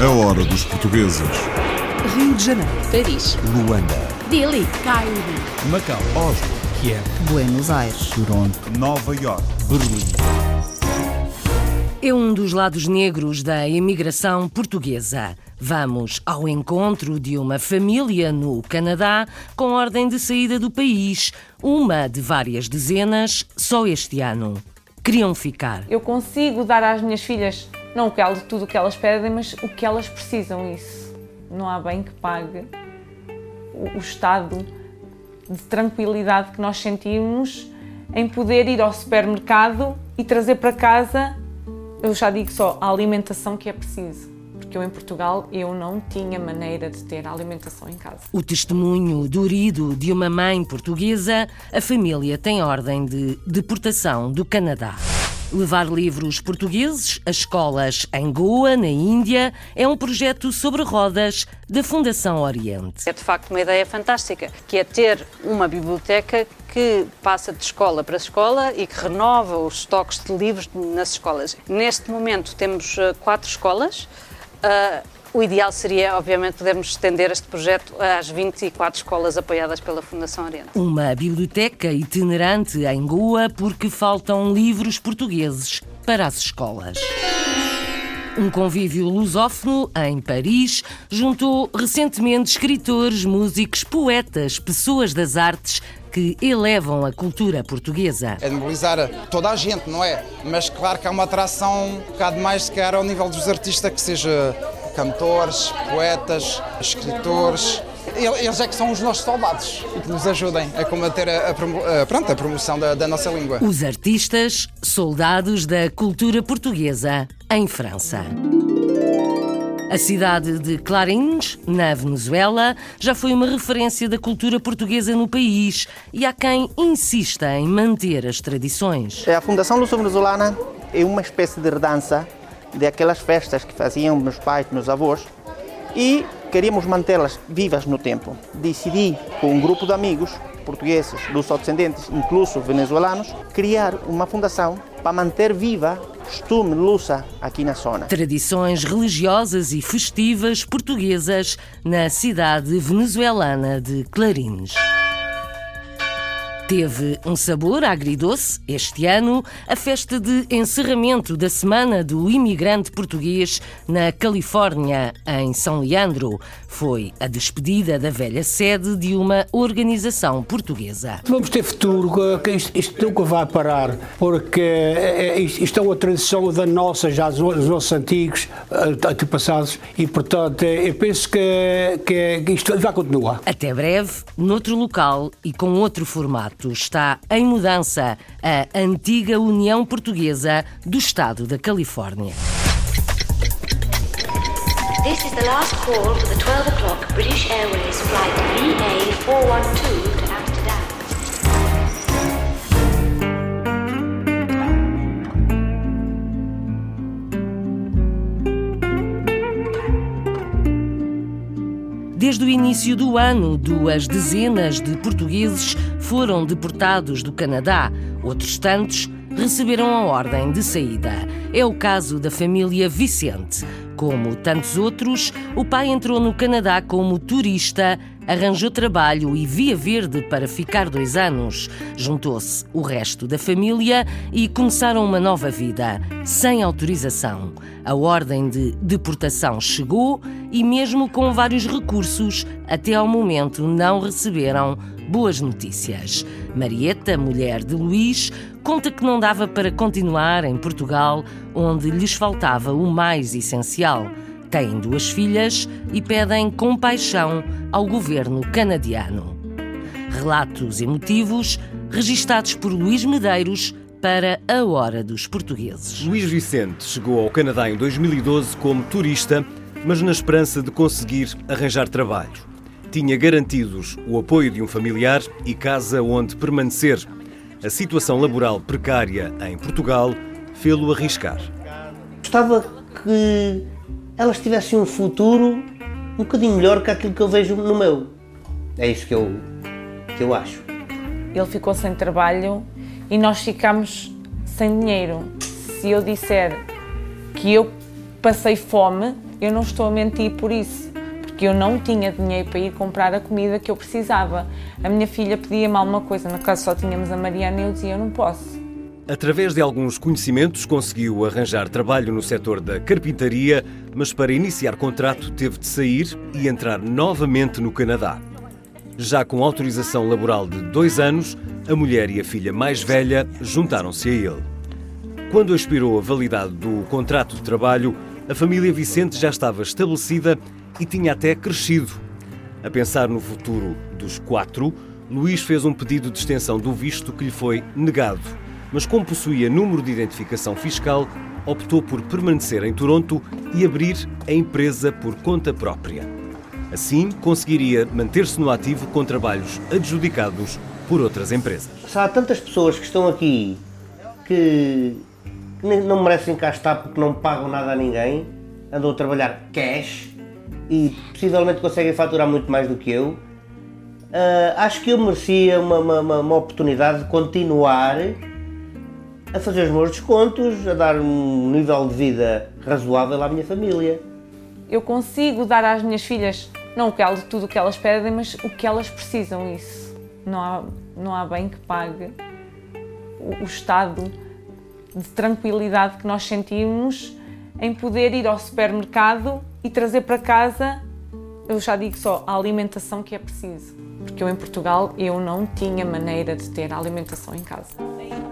A hora dos portugueses. Rio de Janeiro, Paris, Luanda. Delhi, Cairo, Macau, Oslo. Kiev, Buenos Aires. Toronto, Nova York. Berlim. É um dos lados negros da imigração portuguesa. Vamos ao encontro de uma família no Canadá com ordem de saída do país, uma de várias dezenas só este ano. Queriam ficar. Eu consigo dar às minhas filhas não tudo o que elas pedem, mas o que elas precisam. Isso não há bem que pague o, estado de tranquilidade que nós sentimos em poder ir ao supermercado e trazer para casa, eu já digo só, a alimentação que é preciso. Porque eu em Portugal eu não tinha maneira de ter alimentação em casa. O testemunho durido de uma mãe portuguesa, a família tem ordem de deportação do Canadá. Levar livros portugueses a escolas em Goa, na Índia, é um projeto sobre rodas da Fundação Oriente. É de facto uma ideia fantástica, que é ter uma biblioteca que passa de escola para escola e que renova os estoques de livros nas escolas. Neste momento temos eh, quatro escolas. Uh, o ideal seria, obviamente, podermos estender este projeto às 24 escolas apoiadas pela Fundação Oriente. Uma biblioteca itinerante em Goa porque faltam livros portugueses para as escolas. Um convívio lusófono em Paris juntou recentemente escritores, músicos, poetas, pessoas das artes que elevam a cultura portuguesa. É de mobilizar toda a gente, não é? Mas claro que há uma atração um bocado mais, se calhar, ao nível dos artistas, que seja cantores, poetas, escritores. Eles é que são os nossos soldados e que nos ajudem a combater a, a, a, pronto, a promoção da, da nossa língua. Os artistas, soldados da cultura portuguesa em França. A cidade de Clarins, na Venezuela, já foi uma referência da cultura portuguesa no país e há quem insista em manter as tradições. A Fundação Luso-Venezuelana é uma espécie de redança daquelas festas que faziam meus pais, meus avós, e queríamos mantê-las vivas no tempo. Decidi, com um grupo de amigos portugueses, luso-descendentes, incluso venezuelanos, criar uma fundação para manter viva costume lusa aqui na zona. Tradições religiosas e festivas portuguesas na cidade venezuelana de Clarines. Teve um sabor agridoce este ano a festa de encerramento da Semana do Imigrante Português na Califórnia, em São Leandro. Foi a despedida da velha sede de uma organização portuguesa. Vamos ter futuro, que isto, isto nunca vai parar, porque isto é uma tradição da nossa, já dos nossos antigos antepassados, e portanto eu penso que, que isto vai continuar. Até breve, noutro local e com outro formato está em mudança a antiga União Portuguesa do Estado da Califórnia. This is the last call for the 12 o'clock British Airways flight VA412 to. Desde o início do ano, duas dezenas de portugueses foram deportados do Canadá. Outros tantos receberam a ordem de saída. É o caso da família Vicente. Como tantos outros, o pai entrou no Canadá como turista, arranjou trabalho e via verde para ficar dois anos. Juntou-se o resto da família e começaram uma nova vida, sem autorização. A ordem de deportação chegou e, mesmo com vários recursos, até ao momento não receberam boas notícias. Marieta, mulher de Luís, conta que não dava para continuar em Portugal, onde lhes faltava o mais essencial. Têm duas filhas e pedem compaixão ao governo canadiano. Relatos emotivos registados por Luís Medeiros para a Hora dos Portugueses. Luís Vicente chegou ao Canadá em 2012 como turista, mas na esperança de conseguir arranjar trabalho. Tinha garantidos o apoio de um familiar e casa onde permanecer. A situação laboral precária em Portugal fê-lo arriscar. Gostava que elas tivessem um futuro um bocadinho melhor que aquilo que eu vejo no meu. É isso que eu, que eu acho. Ele ficou sem trabalho e nós ficamos sem dinheiro. Se eu disser que eu passei fome, eu não estou a mentir por isso, porque eu não tinha dinheiro para ir comprar a comida que eu precisava. A minha filha pedia-me alguma coisa, na casa só tínhamos a Mariana e eu dizia: Eu não posso. Através de alguns conhecimentos, conseguiu arranjar trabalho no setor da carpintaria, mas para iniciar contrato teve de sair e entrar novamente no Canadá. Já com autorização laboral de dois anos, a mulher e a filha mais velha juntaram-se a ele. Quando expirou a validade do contrato de trabalho, a família Vicente já estava estabelecida e tinha até crescido. A pensar no futuro dos quatro, Luís fez um pedido de extensão do visto que lhe foi negado mas como possuía número de identificação fiscal, optou por permanecer em Toronto e abrir a empresa por conta própria. Assim, conseguiria manter-se no ativo com trabalhos adjudicados por outras empresas. Há tantas pessoas que estão aqui que não merecem cá estar porque não pagam nada a ninguém, andam a trabalhar cash e possivelmente conseguem faturar muito mais do que eu, uh, acho que eu merecia uma, uma, uma oportunidade de continuar a fazer os meus descontos, a dar um nível de vida razoável à minha família. Eu consigo dar às minhas filhas não tudo o que elas pedem, mas o que elas precisam. Isso não há, não há bem que pague o, o estado de tranquilidade que nós sentimos em poder ir ao supermercado e trazer para casa, eu já digo só, a alimentação que é preciso. Porque eu em Portugal eu não tinha maneira de ter a alimentação em casa.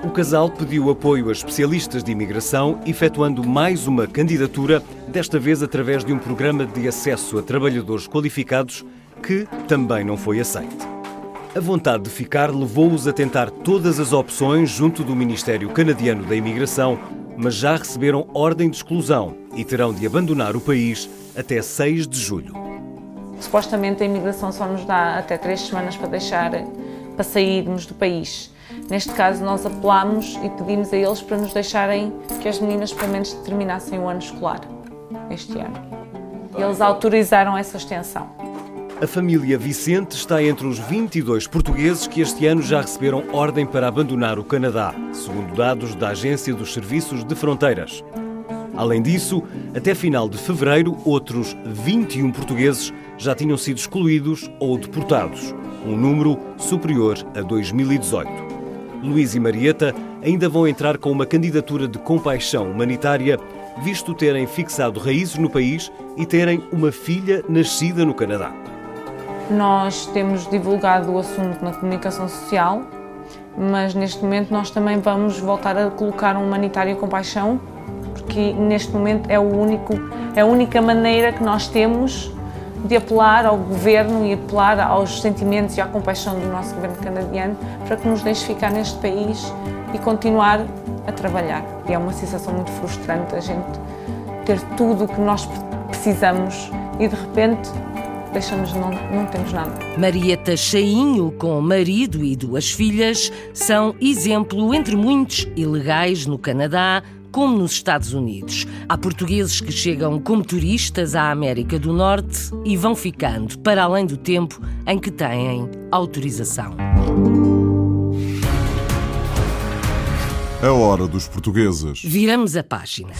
O casal pediu apoio a especialistas de imigração, efetuando mais uma candidatura, desta vez através de um programa de acesso a trabalhadores qualificados que também não foi aceite. A vontade de ficar levou-os a tentar todas as opções junto do Ministério Canadiano da Imigração, mas já receberam ordem de exclusão e terão de abandonar o país até 6 de julho. Supostamente a imigração só nos dá até três semanas para deixar, para sairmos do país. Neste caso, nós apelámos e pedimos a eles para nos deixarem que as meninas pelo menos terminassem o ano escolar este ano. Eles autorizaram essa extensão. A família Vicente está entre os 22 portugueses que este ano já receberam ordem para abandonar o Canadá, segundo dados da Agência dos Serviços de Fronteiras. Além disso, até final de fevereiro, outros 21 portugueses já tinham sido excluídos ou deportados, um número superior a 2018. Luís e Marieta ainda vão entrar com uma candidatura de compaixão humanitária, visto terem fixado raízes no país e terem uma filha nascida no Canadá. Nós temos divulgado o assunto na comunicação social, mas neste momento nós também vamos voltar a colocar um humanitário compaixão, porque neste momento é, o único, é a única maneira que nós temos de apelar ao governo e apelar aos sentimentos e à compaixão do nosso governo canadiano para que nos deixe ficar neste país e continuar a trabalhar. E é uma sensação muito frustrante a gente ter tudo o que nós precisamos e de repente deixamos não, não temos nada. Marieta Chainho, com marido e duas filhas, são exemplo entre muitos ilegais no Canadá, como nos Estados Unidos. Há portugueses que chegam como turistas à América do Norte e vão ficando para além do tempo em que têm autorização. A hora dos portugueses. Viramos a página.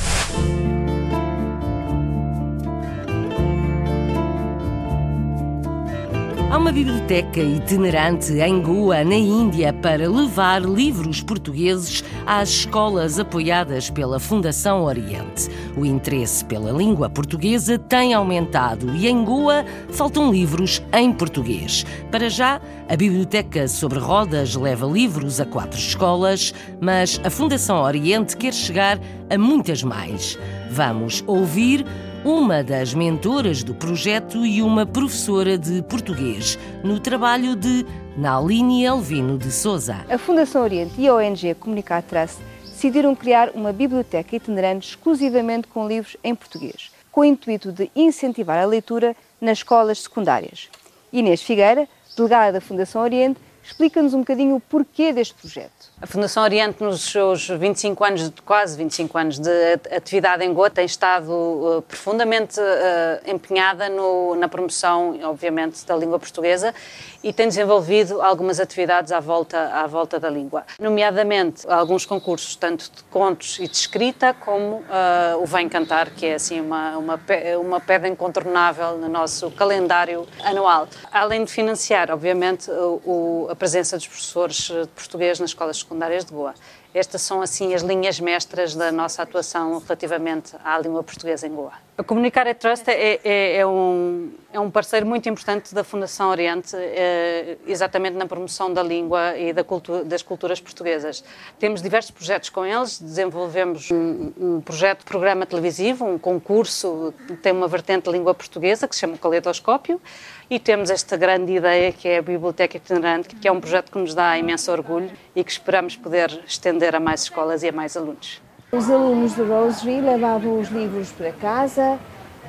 Uma biblioteca itinerante em Goa, na Índia, para levar livros portugueses às escolas apoiadas pela Fundação Oriente. O interesse pela língua portuguesa tem aumentado e em Goa faltam livros em português. Para já, a Biblioteca sobre Rodas leva livros a quatro escolas, mas a Fundação Oriente quer chegar a muitas mais. Vamos ouvir uma das mentoras do projeto e uma professora de português, no trabalho de Naline Elvino de Souza. A Fundação Oriente e a ONG Comunicar Trust decidiram criar uma biblioteca itinerante exclusivamente com livros em português, com o intuito de incentivar a leitura nas escolas secundárias. Inês Figueira, delegada da Fundação Oriente, Explica-nos um bocadinho o porquê deste projeto. A Fundação Oriente, nos seus 25 anos, quase 25 anos de atividade em Goa, tem estado uh, profundamente uh, empenhada no, na promoção, obviamente, da língua portuguesa e tem desenvolvido algumas atividades à volta, à volta da língua, nomeadamente alguns concursos, tanto de contos e de escrita, como uh, o Vem Cantar, que é assim uma, uma, uma pedra incontornável no nosso calendário anual. Além de financiar, obviamente, o, a presença dos professores de português nas escolas secundárias de Goa. Estas são, assim, as linhas mestras da nossa atuação relativamente à língua portuguesa em Goa. A Comunicar Trust é, é, é, um, é um parceiro muito importante da Fundação Oriente, é, exatamente na promoção da língua e da cultura, das culturas portuguesas. Temos diversos projetos com eles, desenvolvemos um, um projeto, programa televisivo, um concurso, tem uma vertente de língua portuguesa que se chama Caleidoscópio, e temos esta grande ideia que é a Biblioteca Itinerante, que é um projeto que nos dá imenso orgulho e que esperamos poder estender a mais escolas e a mais alunos. Os alunos do Rosary levavam os livros para casa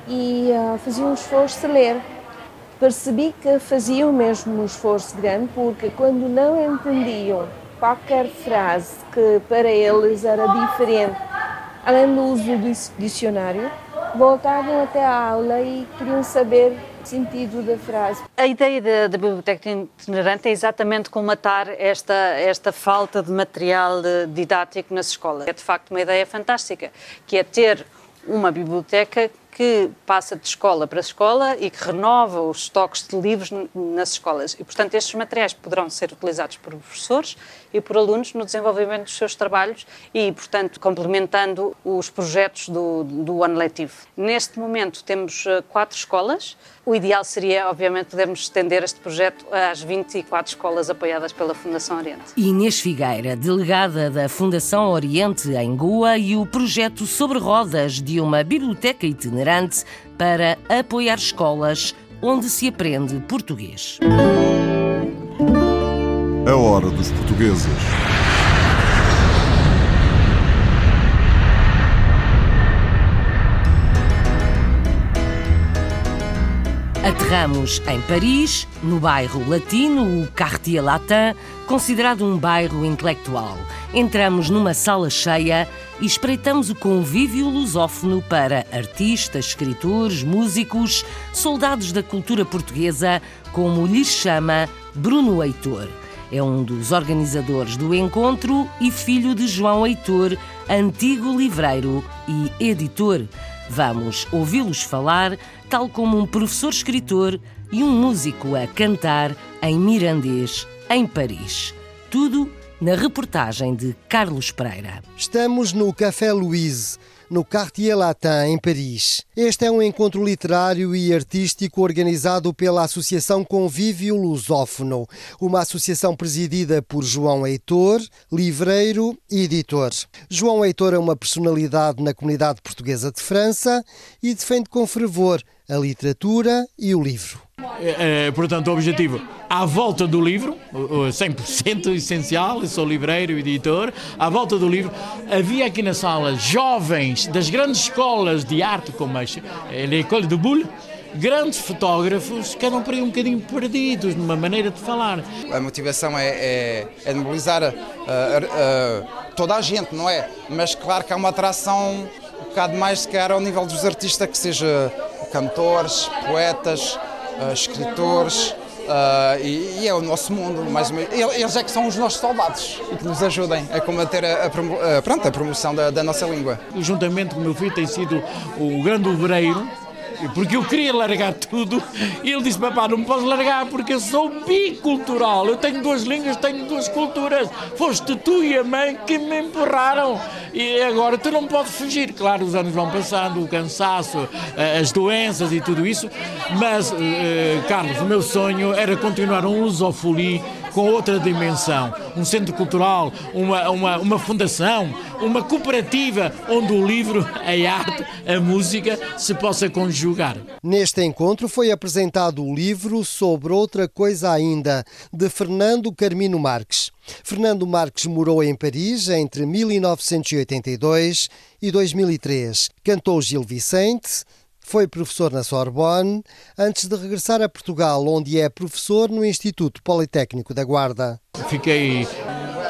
e uh, faziam um esforço de ler. Percebi que faziam mesmo um esforço grande porque quando não entendiam qualquer frase que para eles era diferente, além do uso do dicionário, voltavam até a aula e queriam saber sentido da frase. A ideia da, da biblioteca itinerante é exatamente colmatar esta, esta falta de material didático nas escolas. É de facto uma ideia fantástica, que é ter uma biblioteca que passa de escola para escola e que renova os estoques de livros nas escolas. E, portanto, estes materiais poderão ser utilizados por professores e por alunos no desenvolvimento dos seus trabalhos e, portanto, complementando os projetos do, do ano letivo. Neste momento temos eh, quatro escolas. O ideal seria, obviamente, podermos estender este projeto às 24 escolas apoiadas pela Fundação Oriente. Inês Figueira, delegada da Fundação Oriente em Goa e o projeto Sobre Rodas de uma biblioteca itinerante para apoiar escolas onde se aprende português. A hora dos portugueses. Aterramos em Paris, no bairro latino, o Quartier Latin, considerado um bairro intelectual. Entramos numa sala cheia e espreitamos o convívio lusófono para artistas, escritores, músicos, soldados da cultura portuguesa, como lhes chama Bruno Heitor. É um dos organizadores do encontro e filho de João Heitor, antigo livreiro e editor. Vamos ouvi-los falar, tal como um professor escritor e um músico a cantar em mirandês, em Paris. Tudo na reportagem de Carlos Pereira. Estamos no Café Louise no Quartier Latin, em Paris. Este é um encontro literário e artístico organizado pela Associação Convívio Lusófono, uma associação presidida por João Heitor, livreiro e editor. João Heitor é uma personalidade na comunidade portuguesa de França e defende com fervor a literatura e o livro. É, é, portanto, o objetivo à volta do livro, 100% essencial, eu sou livreiro editor, à volta do livro, havia aqui na sala jovens das grandes escolas de arte, como a École de Bulle, grandes fotógrafos que eram por aí um bocadinho perdidos numa maneira de falar. A motivação é, é, é mobilizar uh, uh, toda a gente, não é? Mas claro que há uma atração um bocado mais, se calhar, ao nível dos artistas, que seja cantores, poetas, uh, escritores. Uh, e, e, é o nosso mundo, mais ou menos. Eles é que são os nossos soldados e que nos ajudem a combater a, a, a, pronto, a promoção da, da, nossa língua. Juntamente com o meu filho tem sido o grande obreiro porque eu queria largar tudo e ele disse: Papá, não me podes largar porque eu sou bicultural. Eu tenho duas línguas, tenho duas culturas. Foste tu e a mãe que me empurraram e agora tu não podes fugir. Claro, os anos vão passando, o cansaço, eh, as doenças e tudo isso, mas, uh, Carlos, o meu sonho era continuar um lusofoli com outra dimensão. Um centro cultural, uma, uma, uma fundação, uma cooperativa onde o livro, a arte, a música se possa conjugar. Neste encontro foi apresentado o livro Sobre Outra Coisa Ainda, de Fernando Carmino Marques. Fernando Marques morou em Paris entre 1982 e 2003. Cantou Gil Vicente, Foi professor na Sorbonne antes de regressar a Portugal, onde é professor no Instituto Politécnico da Guarda. Fiquei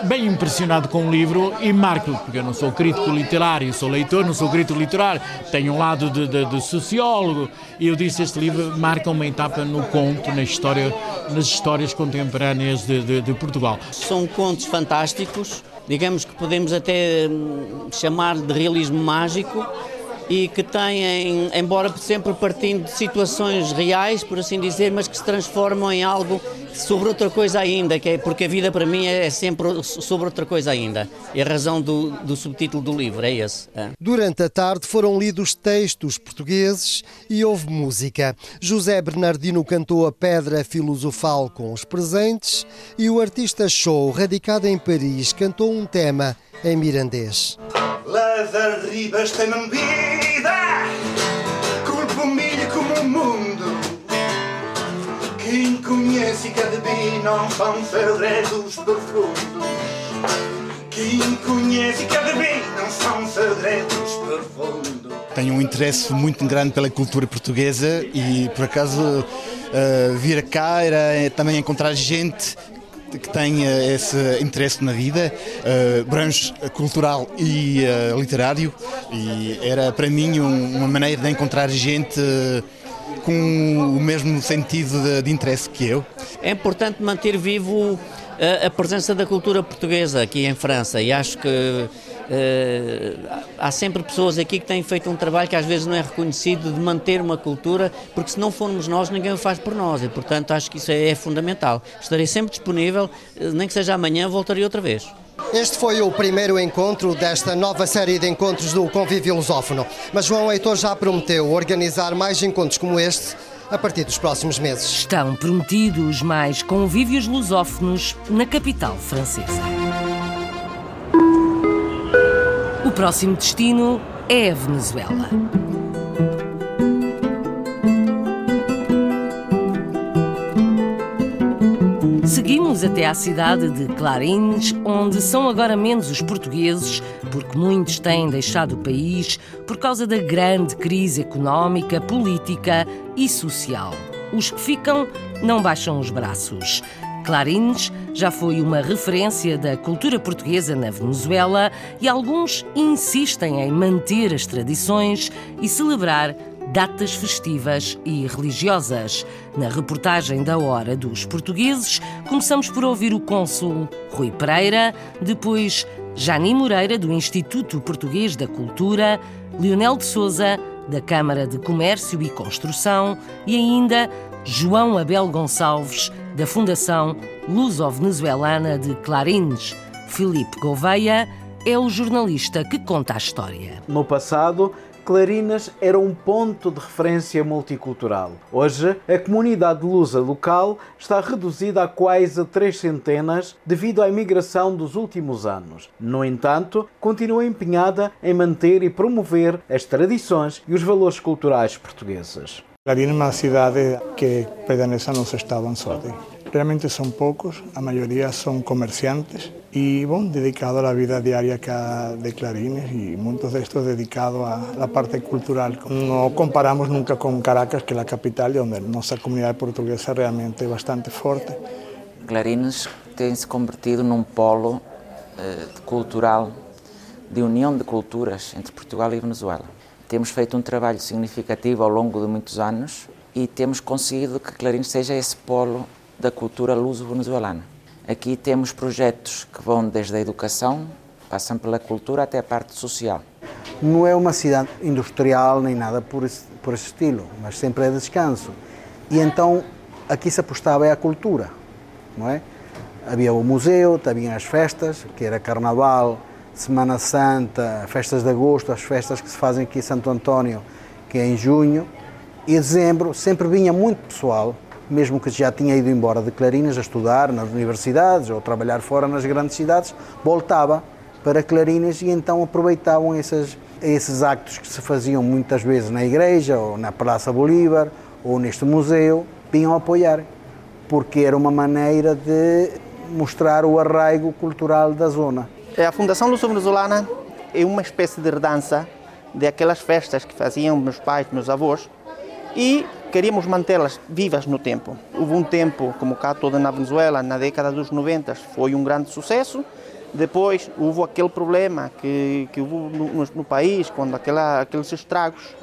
bem impressionado com o livro e marco, porque eu não sou crítico literário, sou leitor, não sou crítico literário, tenho um lado de, de, de sociólogo e eu disse este livro marca uma etapa no conto, na história, nas histórias contemporâneas de, de, de Portugal. São contos fantásticos, digamos que podemos até hum, chamar de realismo mágico, e que têm, embora sempre partindo de situações reais, por assim dizer, mas que se transformam em algo sobre outra coisa ainda, que é, porque a vida para mim é sempre sobre outra coisa ainda. E a razão do, do subtítulo do livro é esse. É. Durante a tarde foram lidos textos portugueses e houve música. José Bernardino cantou a Pedra Filosofal com os presentes e o artista show, radicado em Paris, cantou um tema em mirandês. Las Ribas tem-me vida, culpo-me como o mundo. Quem conhece cada bem não são segredos profundos. Quem conhece cada bem não são segredos profundos. Tenho um interesse muito grande pela cultura portuguesa e por acaso uh, vir cá era também encontrar gente que tenha esse interesse na vida, uh, branche cultural e uh, literário, e era para mim um, uma maneira de encontrar gente uh, com o mesmo sentido de, de, interesse que eu. É importante manter vivo a, a presença da cultura portuguesa aqui em França e acho que Uh, há sempre pessoas aqui que têm feito um trabalho que às vezes não é reconhecido de manter uma cultura, porque se não formos nós, ninguém o faz por nós e, portanto, acho que isso é, é fundamental. Estarei sempre disponível, eh, nem que seja amanhã, voltarei outra vez. Este foi o primeiro encontro desta nova série de encontros do Convívio Lusófono. Mas João Heitor já prometeu organizar mais encontros como este a partir dos próximos meses. Estão prometidos mais convívios lusófonos na capital francesa. Próximo destino é a Venezuela. Seguimos até à cidade de Clarins, onde são agora menos os portugueses, porque muitos têm deixado o país por causa da grande crise económica, política e social. Os que ficam não baixam os braços. Clarines já foi uma referência da cultura portuguesa na Venezuela e alguns insistem em manter as tradições e celebrar datas festivas e religiosas. Na reportagem da Hora dos Portugueses, começamos por ouvir o cônsul Rui Pereira, depois Jani Moreira, do Instituto Português da Cultura, Leonel de Souza, da Câmara de Comércio e Construção e ainda João Abel Gonçalves, da Fundação Luso-Venezuelana de Clarines. Filipe Gouveia é o jornalista que conta a história. No passado, Clarinas era um ponto de referência multicultural. Hoje, a comunidade lusa local está reduzida a quase três centenas devido à imigração dos últimos anos. No entanto, continua empenhada em manter e promover as tradições e os valores culturais portugueses. Clarín é uma cidade que pertenece ao nosso estado Anzoátegui. Realmente son pocos, a mayoría son comerciantes y bueno, dedicados a la vida diaria de Clarines y muchos de estos dedicados a la parte cultural. No comparamos nunca con Caracas, que es la capital, donde nuestra comunidad portuguesa realmente es bastante fuerte. Clarines tem se convertido num polo eh, cultural de união de culturas entre Portugal e Venezuela. Temos feito um trabalho significativo ao longo de muitos anos e temos conseguido que Clarins seja esse polo da cultura luso-venezuelana. Aqui temos projetos que vão desde a educação, passam pela cultura até a parte social. Não é uma cidade industrial nem nada por esse, por esse estilo, mas sempre é descanso. E então aqui se apostava é a cultura, não é? Havia o museu, havia as festas, que era carnaval, Semana Santa, festas de agosto, as festas que se fazem aqui em Santo António, que é em junho, e dezembro sempre vinha muito pessoal, mesmo que já tinha ido embora de Clarinas a estudar nas universidades ou trabalhar fora nas grandes cidades, voltava para Clarinas e então aproveitavam esses, esses actos que se faziam muitas vezes na igreja ou na Praça Bolívar ou neste museu, vinham apoiar, porque era uma maneira de mostrar o arraigo cultural da zona. A Fundação Luso-Venezuelana é uma espécie de redança daquelas festas que faziam meus pais, meus avós, e queríamos mantê-las vivas no tempo. Houve um tempo, como cá toda na Venezuela, na década dos 90, foi um grande sucesso. Depois houve aquele problema que, que houve no, no país, quando aquela, aqueles estragos,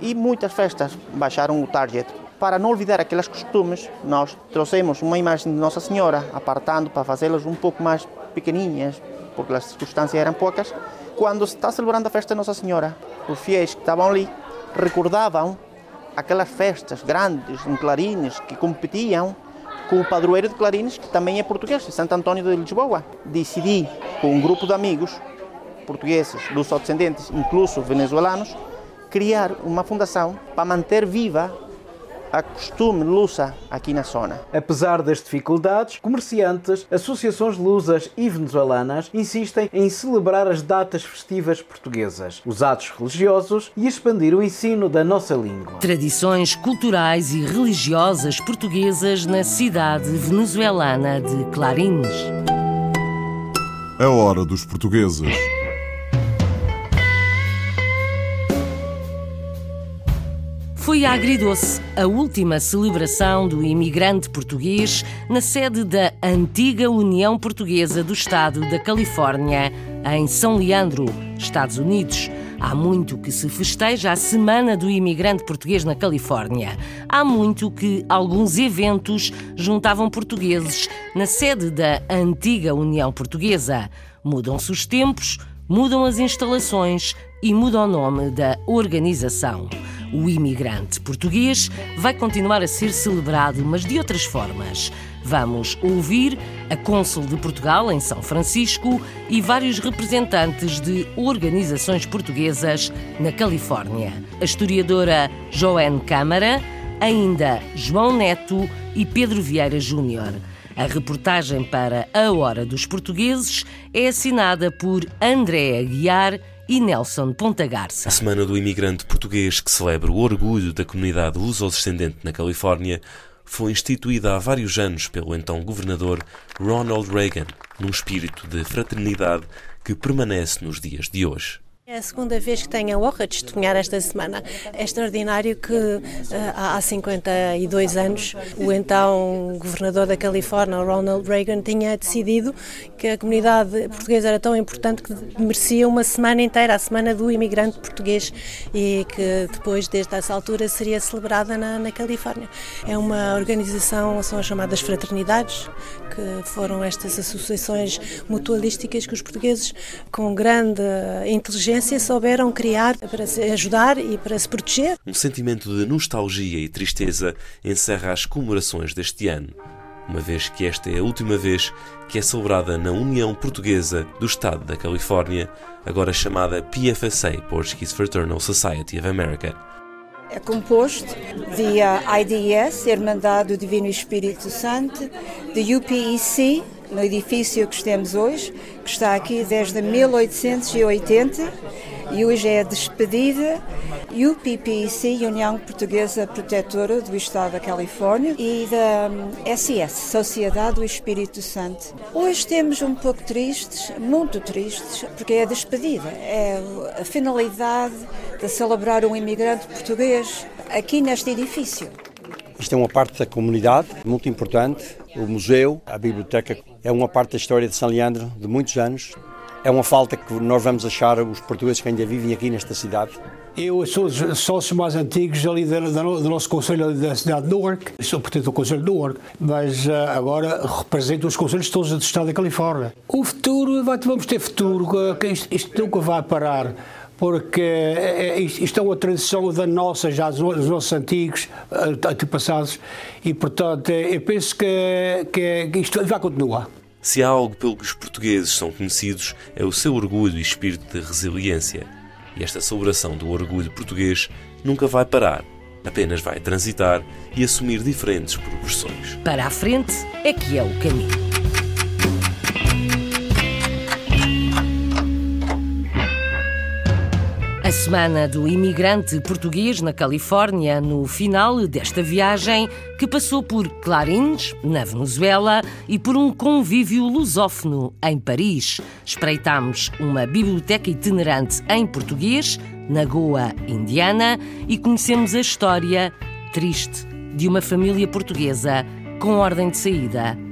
e muitas festas baixaram o target. Para não olvidar aqueles costumes, nós trouxemos uma imagem de Nossa Senhora, apartando para fazê-las um pouco mais pequenininhas, porque as circunstâncias eram poucas. Quando se está celebrando a festa de Nossa Senhora, os fiéis que estavam ali recordavam aquelas festas grandes em Clarines que competiam com o padroeiro de Clarines, que também é português, Santo Antônio de Lisboa. Decidi, com um grupo de amigos portugueses, dos descendentes, incluso venezuelanos, criar uma fundação para manter viva a costume lusa aqui na zona. Apesar das dificuldades, comerciantes, associações lusas e venezuelanas insistem em celebrar as datas festivas portuguesas, os atos religiosos e expandir o ensino da nossa língua. Tradições culturais e religiosas portuguesas na cidade venezuelana de Clarines. É hora dos portugueses. Foi a Agridoce, a última celebração do imigrante português na sede da antiga União Portuguesa do Estado da Califórnia, em São Leandro, Estados Unidos. Há muito que se festeja a Semana do Imigrante Português na Califórnia. Há muito que alguns eventos juntavam portugueses na sede da antiga União Portuguesa. Mudam-se os tempos, mudam as instalações e muda o nome da organização. O imigrante português vai continuar a ser celebrado, mas de outras formas. Vamos ouvir a cônsul de Portugal em São Francisco e vários representantes de organizações portuguesas na Califórnia. A historiadora Joanne Câmara, ainda João Neto e Pedro Vieira Júnior. A reportagem para A Hora dos Portugueses é assinada por André Aguiar e Nelson Ponta Garça. A Semana do Imigrante Português, que celebra o orgulho da comunidade luso-descendente na Califórnia, foi instituída há vários anos pelo então governador Ronald Reagan, num espírito de fraternidade que permanece nos dias de hoje. É a segunda vez que tenho a honra de testemunhar esta semana. É extraordinário que eh, há 52 anos o então governador da Califórnia, Ronald Reagan, tinha decidido que a comunidade portuguesa era tão importante que merecia uma semana inteira, a semana do imigrante português, e que depois, desde essa altura, seria celebrada na, na Califórnia. É uma organização, são as chamadas fraternidades, que foram estas associações mutualísticas que os portugueses, com grande inteligência, souberam criar para se ajudar e para se proteger. Um sentimento de nostalgia e tristeza encerra as comemorações deste ano, uma vez que esta é a última vez que é celebrada na União Portuguesa do Estado da Califórnia, agora chamada PFSA, Portuguese Fraternal Society of America. É composto de IDS, Irmandade do Divino Espírito Santo, de UPEC, no edifício que estamos hoje, que está aqui desde 1880 e hoje é despedida, UPPC, União Portuguesa Protetora do Estado da Califórnia, e da SS, Sociedade do Espírito Santo. Hoje temos um pouco tristes, muito tristes, porque é a despedida, é a finalidade de celebrar um imigrante português aqui neste edifício. Isto é uma parte da comunidade muito importante. O museu, a biblioteca, é uma parte da história de São Leandro de muitos anos. É uma falta que nós vamos achar os portugueses que ainda vivem aqui nesta cidade. Eu sou dos sócios mais antigos ali do nosso Conselho da cidade de Newark. Sou, portanto, do Conselho de Newark, mas uh, agora represento os Conselhos todos do Estado da Califórnia. O futuro, vamos ter futuro, isto, isto nunca vai parar porque isto é uma tradição da nossa, já dos nossos antigos antepassados, e portanto eu penso que, que isto vai continuar. Se há algo pelo que os portugueses são conhecidos, é o seu orgulho e espírito de resiliência. E esta celebração do orgulho português nunca vai parar, apenas vai transitar e assumir diferentes proporções. Para a frente é que é o caminho. A semana do imigrante português na Califórnia, no final desta viagem, que passou por Clarins, na Venezuela, e por um convívio lusófono em Paris. Espreitámos uma biblioteca itinerante em português, na Goa, Indiana, e conhecemos a história triste de uma família portuguesa com ordem de saída